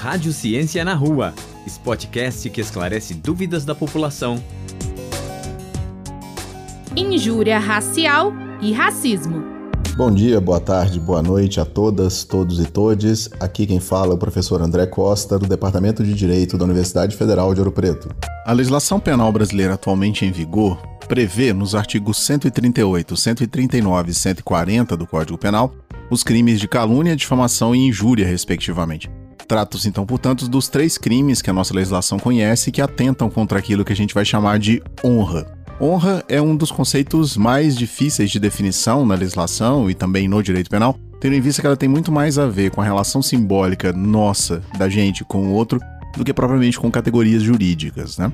Rádio Ciência na Rua, esse podcast que esclarece dúvidas da população. Injúria racial e racismo. Bom dia, boa tarde, boa noite a todas, todos e todes. Aqui quem fala é o professor André Costa, do Departamento de Direito da Universidade Federal de Ouro Preto. A legislação penal brasileira atualmente em vigor prevê nos artigos 138, 139 e 140 do Código Penal os crimes de calúnia, difamação e injúria, respectivamente. Trata-se, então, portanto, dos três crimes que a nossa legislação conhece que atentam contra aquilo que a gente vai chamar de honra. Honra é um dos conceitos mais difíceis de definição na legislação e também no direito penal, tendo em vista que ela tem muito mais a ver com a relação simbólica nossa, da gente, com o outro, do que propriamente com categorias jurídicas, né?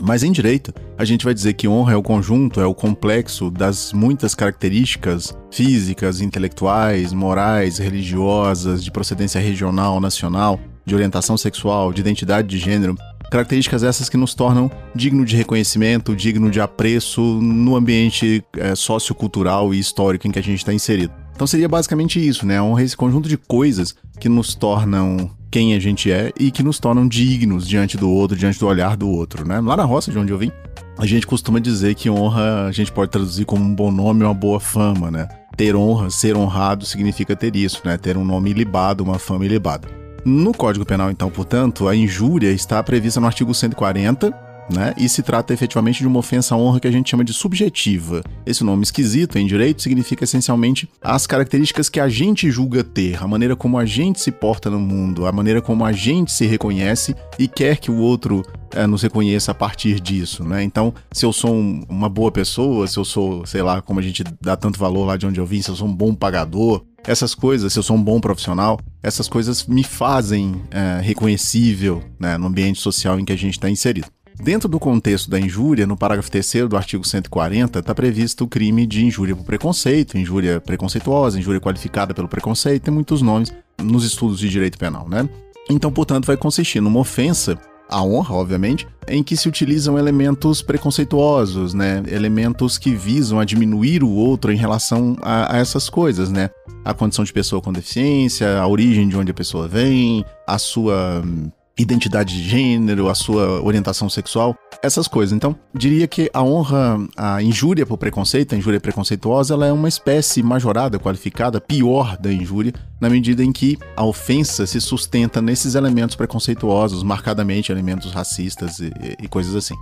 Mas em direito, a gente vai dizer que honra é o conjunto, é o complexo das muitas características físicas, intelectuais, morais, religiosas, de procedência regional, nacional, de orientação sexual, de identidade de gênero, características essas que nos tornam digno de reconhecimento, digno de apreço no ambiente é, sociocultural e histórico em que a gente está inserido. Então seria basicamente isso, né? A honra é esse conjunto de coisas que nos tornam quem a gente é e que nos tornam dignos diante do outro, diante do olhar do outro, né? Lá na roça de onde eu vim, a gente costuma dizer que honra a gente pode traduzir como um bom nome ou uma boa fama, né? Ter honra, ser honrado significa ter isso, né? Ter um nome libado, uma fama ilibada. No Código Penal, então, portanto, a injúria está prevista no artigo 140, né? E se trata efetivamente de uma ofensa à honra que a gente chama de subjetiva. Esse nome esquisito em direito significa essencialmente as características que a gente julga ter, a maneira como a gente se porta no mundo, a maneira como a gente se reconhece e quer que o outro é, nos reconheça a partir disso, né? Então, se eu sou um, uma boa pessoa, se eu sou, sei lá, como a gente dá tanto valor lá de onde eu vim, se eu sou um bom pagador, essas coisas, se eu sou um bom profissional, essas coisas me fazem é, reconhecível né, no ambiente social em que a gente está inserido. Dentro do contexto da injúria, no parágrafo 3 do artigo 140, está previsto o crime de injúria por preconceito, injúria preconceituosa, injúria qualificada pelo preconceito, tem muitos nomes nos estudos de direito penal, né? Então, portanto, vai consistir numa ofensa à honra, obviamente, em que se utilizam elementos preconceituosos, né? Elementos que visam a diminuir o outro em relação a, a essas coisas, né? A condição de pessoa com deficiência, a origem de onde a pessoa vem, a sua identidade de gênero, a sua orientação sexual, essas coisas. Então, diria que a honra, a injúria por preconceito, a injúria preconceituosa, ela é uma espécie majorada, qualificada, pior da injúria, na medida em que a ofensa se sustenta nesses elementos preconceituosos, marcadamente elementos racistas e, e coisas assim.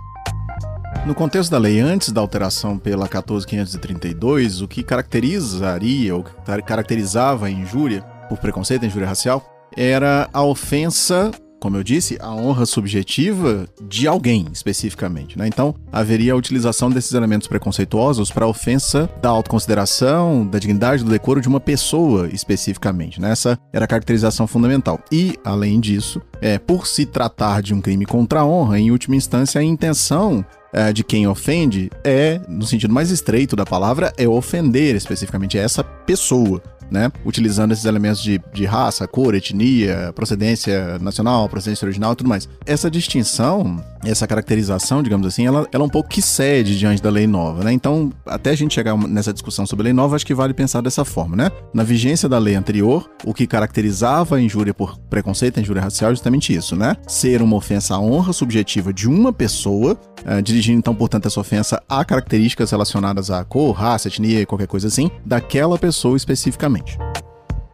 No contexto da lei, antes da alteração pela 14532, o que caracterizaria ou caracterizava a injúria por preconceito, a injúria racial, era a ofensa como eu disse, a honra subjetiva de alguém especificamente. Né? Então, haveria a utilização desses elementos preconceituosos para ofensa da autoconsideração, da dignidade, do decoro de uma pessoa especificamente. Né? Essa era a caracterização fundamental. E, além disso, é, por se tratar de um crime contra a honra, em última instância, a intenção é, de quem ofende é, no sentido mais estreito da palavra, é ofender especificamente essa pessoa né? Utilizando esses elementos de, de raça, cor, etnia, procedência nacional, procedência original e tudo mais. Essa distinção, essa caracterização, digamos assim, ela, ela é um pouco que cede diante da lei nova, né? Então, até a gente chegar nessa discussão sobre a lei nova, acho que vale pensar dessa forma, né? Na vigência da lei anterior, o que caracterizava a injúria por preconceito, a injúria racial, é justamente isso, né? Ser uma ofensa à honra subjetiva de uma pessoa, uh, dirigindo então, portanto, essa ofensa a características relacionadas à cor, raça, etnia, qualquer coisa assim, daquela pessoa especificamente.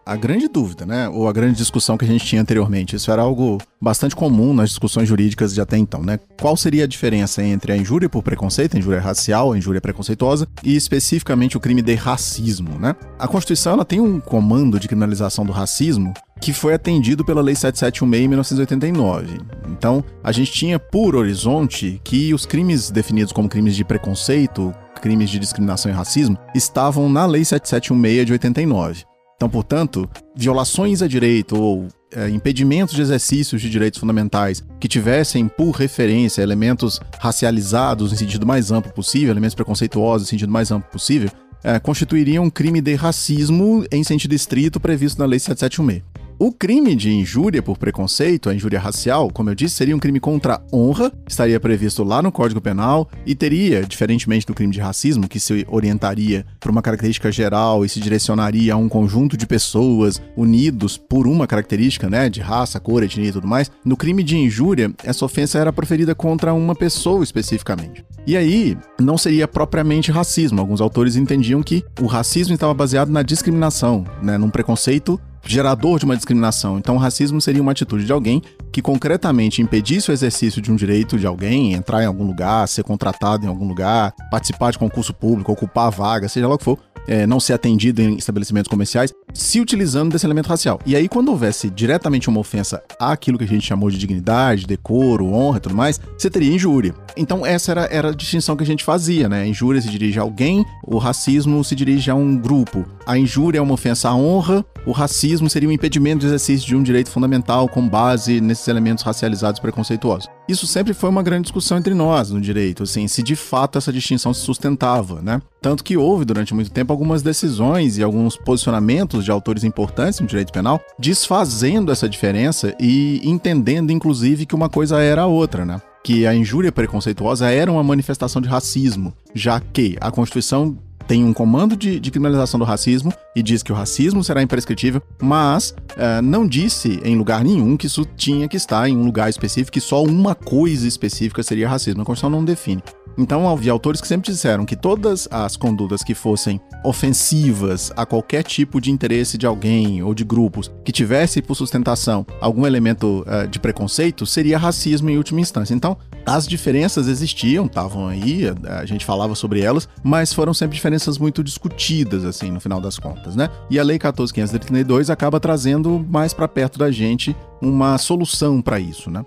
A grande dúvida, né, ou a grande discussão que a gente tinha anteriormente, isso era algo bastante comum nas discussões jurídicas de até então, né? Qual seria a diferença entre a injúria por preconceito, a injúria racial, a injúria preconceituosa e especificamente o crime de racismo, né? A Constituição ela tem um comando de criminalização do racismo que foi atendido pela Lei 7716 em 1989. Então, a gente tinha por horizonte que os crimes definidos como crimes de preconceito, crimes de discriminação e racismo, estavam na Lei 7716 de 89. Então, portanto, violações a direito ou é, impedimentos de exercícios de direitos fundamentais que tivessem por referência elementos racializados no sentido mais amplo possível, elementos preconceituosos no sentido mais amplo possível, é, constituiriam um crime de racismo em sentido estrito previsto na Lei 7716. O crime de injúria por preconceito, a injúria racial, como eu disse, seria um crime contra a honra, estaria previsto lá no Código Penal e teria, diferentemente do crime de racismo, que se orientaria por uma característica geral e se direcionaria a um conjunto de pessoas unidos por uma característica, né, de raça, cor, etnia e tudo mais, no crime de injúria, essa ofensa era proferida contra uma pessoa especificamente. E aí, não seria propriamente racismo. Alguns autores entendiam que o racismo estava baseado na discriminação, né, num preconceito gerador de uma discriminação. Então, o racismo seria uma atitude de alguém que concretamente impedisse o exercício de um direito de alguém, entrar em algum lugar, ser contratado em algum lugar, participar de concurso público, ocupar vaga, seja lá o que for, é, não ser atendido em estabelecimentos comerciais, se utilizando desse elemento racial. E aí, quando houvesse diretamente uma ofensa àquilo que a gente chamou de dignidade, decoro, honra e tudo mais, você teria injúria. Então, essa era, era a distinção que a gente fazia, né? A injúria se dirige a alguém, o racismo se dirige a um grupo. A injúria é uma ofensa à honra, o racismo seria um impedimento do exercício de um direito fundamental com base nesses elementos racializados preconceituosos. Isso sempre foi uma grande discussão entre nós no direito, assim, se de fato essa distinção se sustentava, né? Tanto que houve durante muito tempo algumas decisões e alguns posicionamentos de autores importantes no direito penal desfazendo essa diferença e entendendo, inclusive, que uma coisa era a outra, né? Que a injúria preconceituosa era uma manifestação de racismo, já que a Constituição tem um comando de, de, criminalização do racismo e diz que o racismo será imprescritível, mas uh, não disse em lugar nenhum que isso tinha que estar em um lugar específico, que só uma coisa específica seria racismo. A Constituição não define. Então, havia autores que sempre disseram que todas as condutas que fossem ofensivas a qualquer tipo de interesse de alguém ou de grupos que tivesse por sustentação algum elemento uh, de preconceito seria racismo em última instância. Então, as diferenças existiam, estavam aí, a gente falava sobre elas, mas foram sempre diferenças muito discutidas, assim, no final das contas, né? E a Lei 14.532 acaba trazendo mais para perto da gente uma solução para isso, né?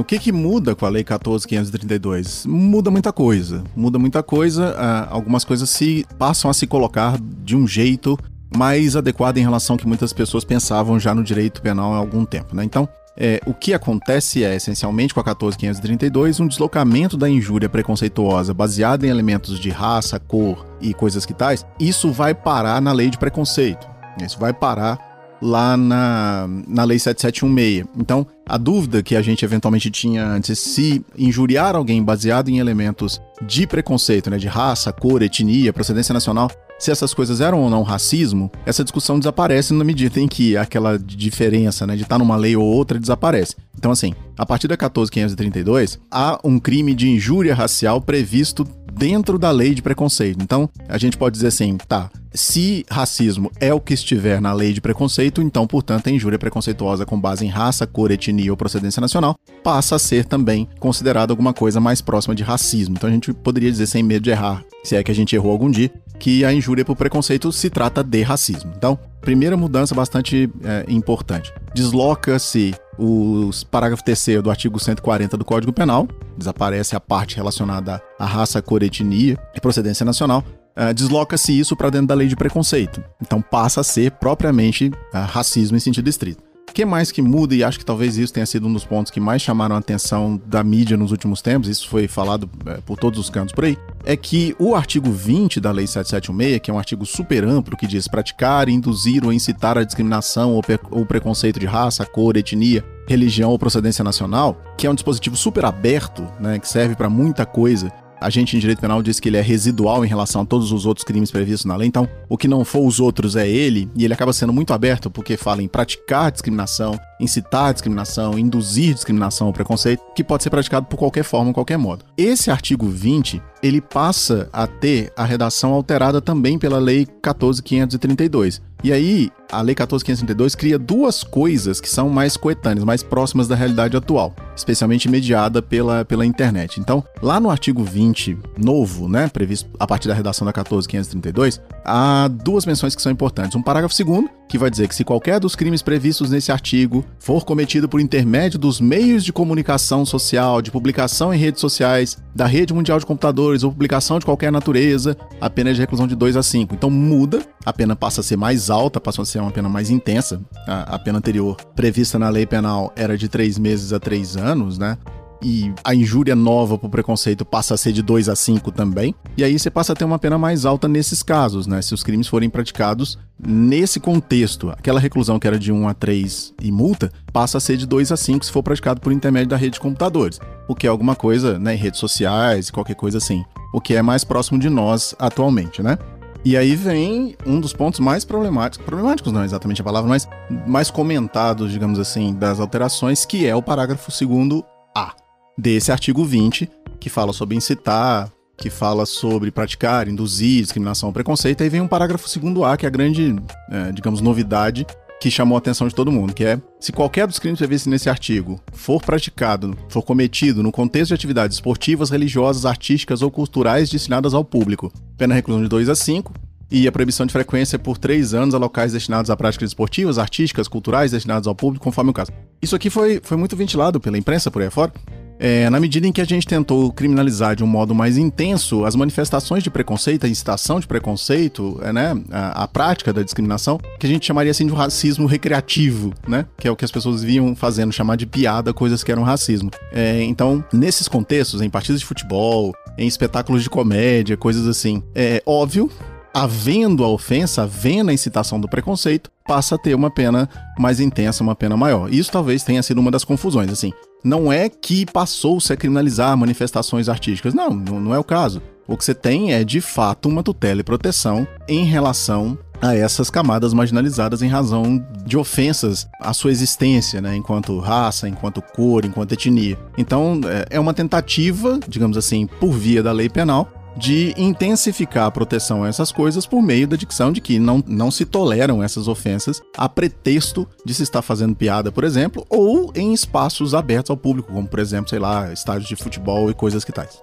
O que, que muda com a Lei 14.532? Muda muita coisa. Muda muita coisa. Uh, algumas coisas se passam a se colocar de um jeito mais adequado em relação ao que muitas pessoas pensavam já no direito penal há algum tempo. Né? Então, é, o que acontece é, essencialmente, com a 14.532, um deslocamento da injúria preconceituosa baseada em elementos de raça, cor e coisas que tais. Isso vai parar na lei de preconceito. Isso vai parar lá na, na Lei 7716. Então, a dúvida que a gente eventualmente tinha antes, se injuriar alguém baseado em elementos de preconceito, né, de raça, cor, etnia, procedência nacional, se essas coisas eram ou não racismo, essa discussão desaparece na medida em que aquela diferença né, de estar numa lei ou outra desaparece. Então, assim, a partir da 14.532, há um crime de injúria racial previsto dentro da lei de preconceito. Então, a gente pode dizer assim, tá, se racismo é o que estiver na lei de preconceito, então, portanto, a injúria preconceituosa com base em raça, cor, etnia ou procedência nacional passa a ser também considerada alguma coisa mais próxima de racismo. Então, a gente poderia dizer, sem medo de errar, se é que a gente errou algum dia, que a injúria por preconceito se trata de racismo. Então, primeira mudança bastante é, importante. Desloca-se o parágrafo terceiro do artigo 140 do Código Penal, desaparece a parte relacionada à raça, cor, etnia e procedência nacional, uh, desloca-se isso para dentro da lei de preconceito. Então passa a ser propriamente uh, racismo em sentido estrito. Que mais que muda, e acho que talvez isso tenha sido um dos pontos que mais chamaram a atenção da mídia nos últimos tempos, isso foi falado é, por todos os cantos por aí, é que o artigo 20 da Lei 7716, que é um artigo super amplo que diz praticar, induzir ou incitar a discriminação ou, ou preconceito de raça, cor, etnia, religião ou procedência nacional, que é um dispositivo super aberto, né, que serve para muita coisa, a gente em direito penal diz que ele é residual em relação a todos os outros crimes previstos na lei, então o que não for os outros é ele, e ele acaba sendo muito aberto porque fala em praticar discriminação, incitar discriminação, induzir discriminação ou preconceito, que pode ser praticado por qualquer forma, qualquer modo. Esse artigo 20, ele passa a ter a redação alterada também pela lei 14532. E aí, a Lei 14.532 cria duas coisas que são mais coetâneas, mais próximas da realidade atual, especialmente mediada pela, pela internet. Então, lá no artigo 20, novo, né, previsto a partir da redação da 14.532, há duas menções que são importantes. Um parágrafo segundo, que vai dizer que se qualquer dos crimes previstos nesse artigo for cometido por intermédio dos meios de comunicação social, de publicação em redes sociais, da rede mundial de computadores ou publicação de qualquer natureza, a pena é de reclusão de 2 a 5. Então muda, a pena passa a ser mais alta, passa a ser uma pena mais intensa. A, a pena anterior prevista na lei penal era de 3 meses a 3 anos, né? e a injúria nova por preconceito passa a ser de 2 a 5 também. E aí você passa a ter uma pena mais alta nesses casos, né? Se os crimes forem praticados nesse contexto. Aquela reclusão que era de 1 a 3 e multa passa a ser de 2 a 5 se for praticado por intermédio da rede de computadores. O que é alguma coisa, né, em redes sociais, qualquer coisa assim. O que é mais próximo de nós atualmente, né? E aí vem um dos pontos mais problemáticos, problemáticos não é exatamente a palavra, mas mais comentados, digamos assim, das alterações, que é o parágrafo 2 A desse artigo 20, que fala sobre incitar, que fala sobre praticar, induzir discriminação ou preconceito. Aí vem um parágrafo 2 A, que é a grande, é, digamos, novidade que chamou a atenção de todo mundo, que é se qualquer dos crimes previstos nesse artigo for praticado, for cometido no contexto de atividades esportivas, religiosas, artísticas ou culturais destinadas ao público, pena reclusão de 2 a 5 e a proibição de frequência por três anos a locais destinados a práticas esportivas, artísticas, culturais destinados ao público, conforme o caso. Isso aqui foi, foi muito ventilado pela imprensa por aí fora, é, na medida em que a gente tentou criminalizar de um modo mais intenso as manifestações de preconceito, a incitação de preconceito, é, né, a, a, prática da discriminação, que a gente chamaria assim de um racismo recreativo, né, que é o que as pessoas viam fazendo, chamar de piada coisas que eram racismo. É, então, nesses contextos, em partidas de futebol, em espetáculos de comédia, coisas assim, é óbvio havendo a ofensa, havendo a incitação do preconceito, passa a ter uma pena mais intensa, uma pena maior. Isso talvez tenha sido uma das confusões, assim. Não é que passou-se a criminalizar manifestações artísticas. Não, não é o caso. O que você tem é, de fato, uma tutela e proteção em relação a essas camadas marginalizadas em razão de ofensas à sua existência, né, enquanto raça, enquanto cor, enquanto etnia. Então, é, é uma tentativa, digamos assim, por via da lei penal, de intensificar a proteção a essas coisas por meio da dicção de que não, não se toleram essas ofensas a pretexto de se estar fazendo piada, por exemplo, ou em espaços abertos ao público, como por exemplo, sei lá, estádios de futebol e coisas que tais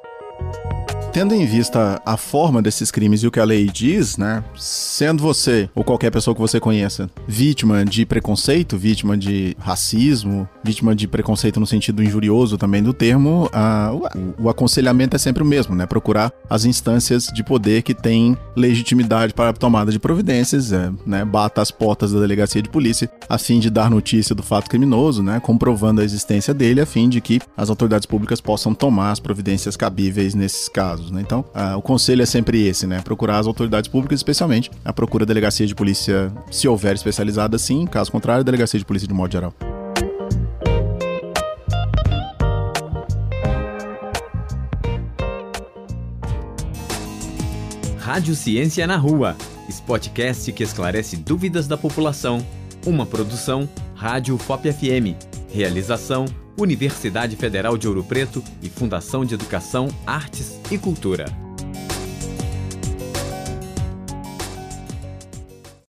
tendo em vista a forma desses crimes e o que a lei diz, né? Sendo você ou qualquer pessoa que você conheça vítima de preconceito, vítima de racismo, vítima de preconceito no sentido injurioso também do termo, o, o, aconselhamento é sempre o mesmo, né? Procurar as instâncias de poder que têm legitimidade para a tomada de providências, é, né? Bata as portas da delegacia de polícia a fim de dar notícia do fato criminoso, né? Comprovando a existência dele, a fim de que as autoridades públicas possam tomar as providências cabíveis nesses casos casos, né? Então, o conselho é sempre esse, né? Procurar as autoridades públicas, especialmente a procura delegacia de polícia, se houver especializada, sim. Caso contrário, delegacia de polícia de modo geral. Rádio Ciência na Rua, Spotcast que esclarece dúvidas da população. Uma produção Rádio FOP FM. Realização Universidade Federal de Ouro Preto e Fundação de Educação, Artes e Cultura.